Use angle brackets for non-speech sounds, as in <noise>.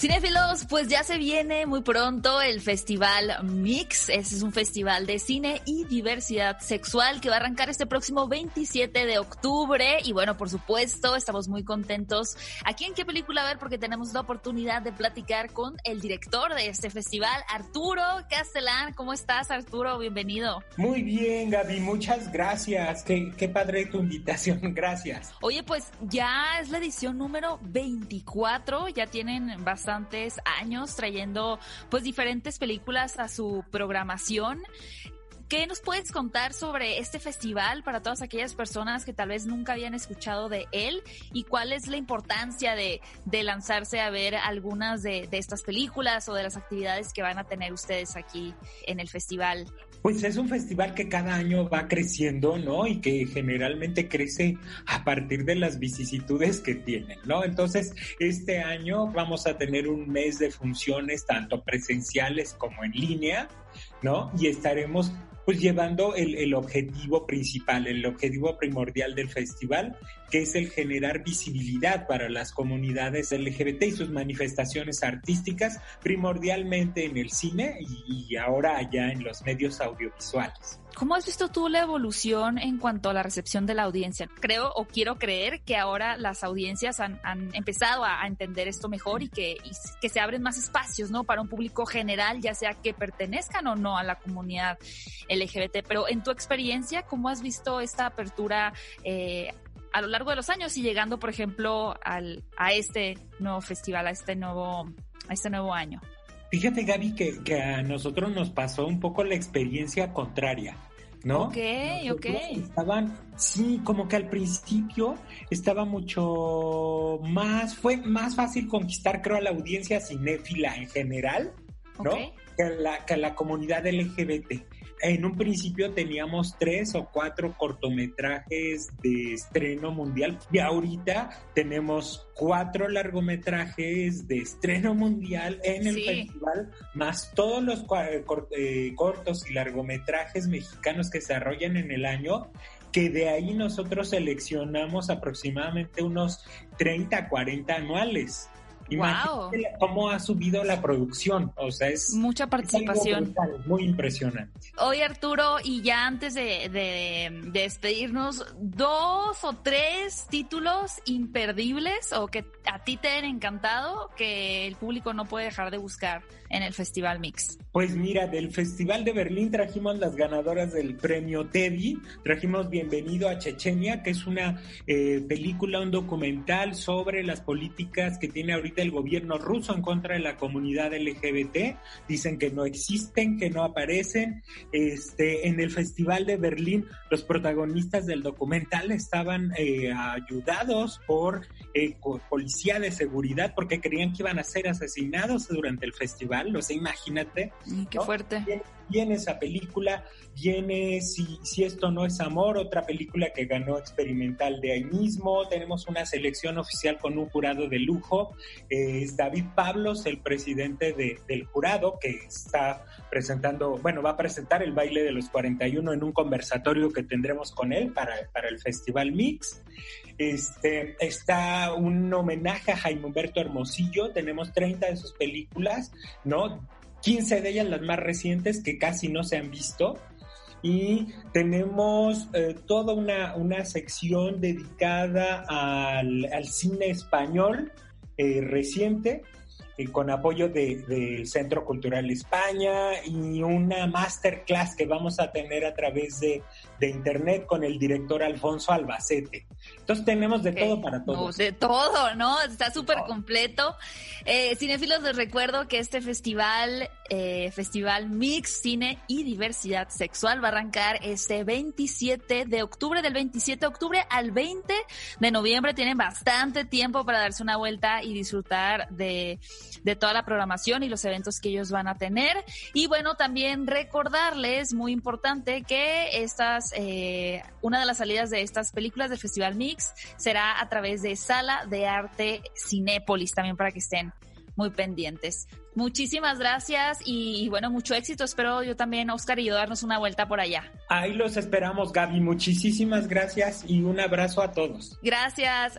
Cinéfilos, pues ya se viene muy pronto el Festival Mix. Ese es un festival de cine y diversidad sexual que va a arrancar este próximo 27 de octubre. Y bueno, por supuesto, estamos muy contentos aquí en qué película ver porque tenemos la oportunidad de platicar con el director de este festival, Arturo Castellán. ¿Cómo estás, Arturo? Bienvenido. Muy bien, Gaby, muchas gracias. Qué, qué padre tu invitación, <laughs> gracias. Oye, pues ya es la edición número 24, ya tienen bastante años trayendo pues diferentes películas a su programación. ¿Qué nos puedes contar sobre este festival para todas aquellas personas que tal vez nunca habían escuchado de él? ¿Y cuál es la importancia de, lanzarse a ver algunas de, de, estas películas o de las actividades que van a tener ustedes aquí en el festival? Pues es un festival que cada año va creciendo, ¿no? Y que generalmente crece a partir de las vicisitudes que tienen, ¿no? Entonces, este año vamos a tener un mes de funciones tanto presenciales como en línea, ¿no? Y estaremos pues llevando el, el, objetivo principal, el objetivo primordial del festival, que es el generar visibilidad para las comunidades LGBT y sus manifestaciones artísticas, primordialmente en el cine y, y ahora allá en los medios audiovisuales. ¿Cómo has visto tú la evolución en cuanto a la recepción de la audiencia? Creo o quiero creer que ahora las audiencias han, empezado a, entender esto mejor y que, que se abren más espacios, ¿no? Para un público general, ya sea que pertenezcan o no a la comunidad LGBT. Pero en tu experiencia, ¿cómo has visto esta apertura eh, a lo largo de los años y llegando, por ejemplo, al, a este nuevo festival, a este nuevo, a este nuevo año? Fíjate, Gaby, que, que, a nosotros nos pasó un poco la experiencia contraria, ¿no? Ok, nosotros ok. Estaban, sí, como que al principio estaba mucho más, fue más fácil conquistar, creo, a la audiencia cinéfila en general, ¿no? Okay. Que, a la, que a la comunidad LGBT en un principio teníamos tres o cuatro cortometrajes de estreno mundial y ahorita tenemos cuatro largometrajes de estreno mundial en el sí. festival, más todos los eh, cortos y largometrajes mexicanos que se desarrollan en el año que de ahí nosotros seleccionamos aproximadamente unos 30, 40 anuales. Imagínate wow. cómo ha subido la producción, o sea, es mucha participación, es brutal, muy impresionante. Oye Arturo, y ya antes de, de, de, despedirnos, dos o tres títulos imperdibles o que a ti te han encantado que el público no puede dejar de buscar en el Festival Mix. Pues mira, del Festival de Berlín trajimos las ganadoras del premio Teddy, trajimos Bienvenido a Chechenia, que es una eh, película, un documental sobre las políticas que tiene ahorita el gobierno ruso en contra de la comunidad LGBT. Dicen que no existen, que no aparecen. Este, en el Festival de Berlín, los protagonistas del documental estaban eh, ayudados por eh, policía de seguridad porque creían que iban a ser asesinados durante el festival. O sea, imagínate. Y qué ¿no? fuerte. Viene, viene, esa película, viene si, si esto no es amor, otra película que ganó experimental de ahí mismo. Tenemos una selección oficial con un jurado de lujo es David Pablos, el presidente de, del jurado, que está presentando, bueno, va a presentar el baile de los 41 en un conversatorio que tendremos con él para, el Festival Mix. Este, está un homenaje a Jaime Humberto Hermosillo, tenemos 30 de sus películas, ¿no? 15 de ellas las más recientes que casi no se han visto y tenemos eh, toda una, una, sección dedicada al cine español, eh, reciente con apoyo del de Centro Cultural España y una masterclass que vamos a tener a través de, de internet con el director Alfonso Albacete. Entonces tenemos de okay. todo para todos. No, de todo, ¿no? Está súper completo. Eh, cinefilos, les recuerdo que este festival, eh, Festival Mix, Cine y Diversidad Sexual va a arrancar este 27 de octubre, del 27 de octubre al 20 de noviembre. Tienen bastante tiempo para darse una vuelta y disfrutar de de toda la programación y los eventos que ellos van a tener. Y bueno, también recordarles, muy importante, que estas, eh, una de las salidas de estas películas del Festival Mix será a través de Sala de Arte Cinépolis, también para que estén muy pendientes. Muchísimas gracias y, bueno, mucho éxito. Espero yo también, Oscar y yo, darnos una vuelta por allá. Ahí los esperamos, Gaby. Muchísimas gracias y un abrazo a todos. Gracias.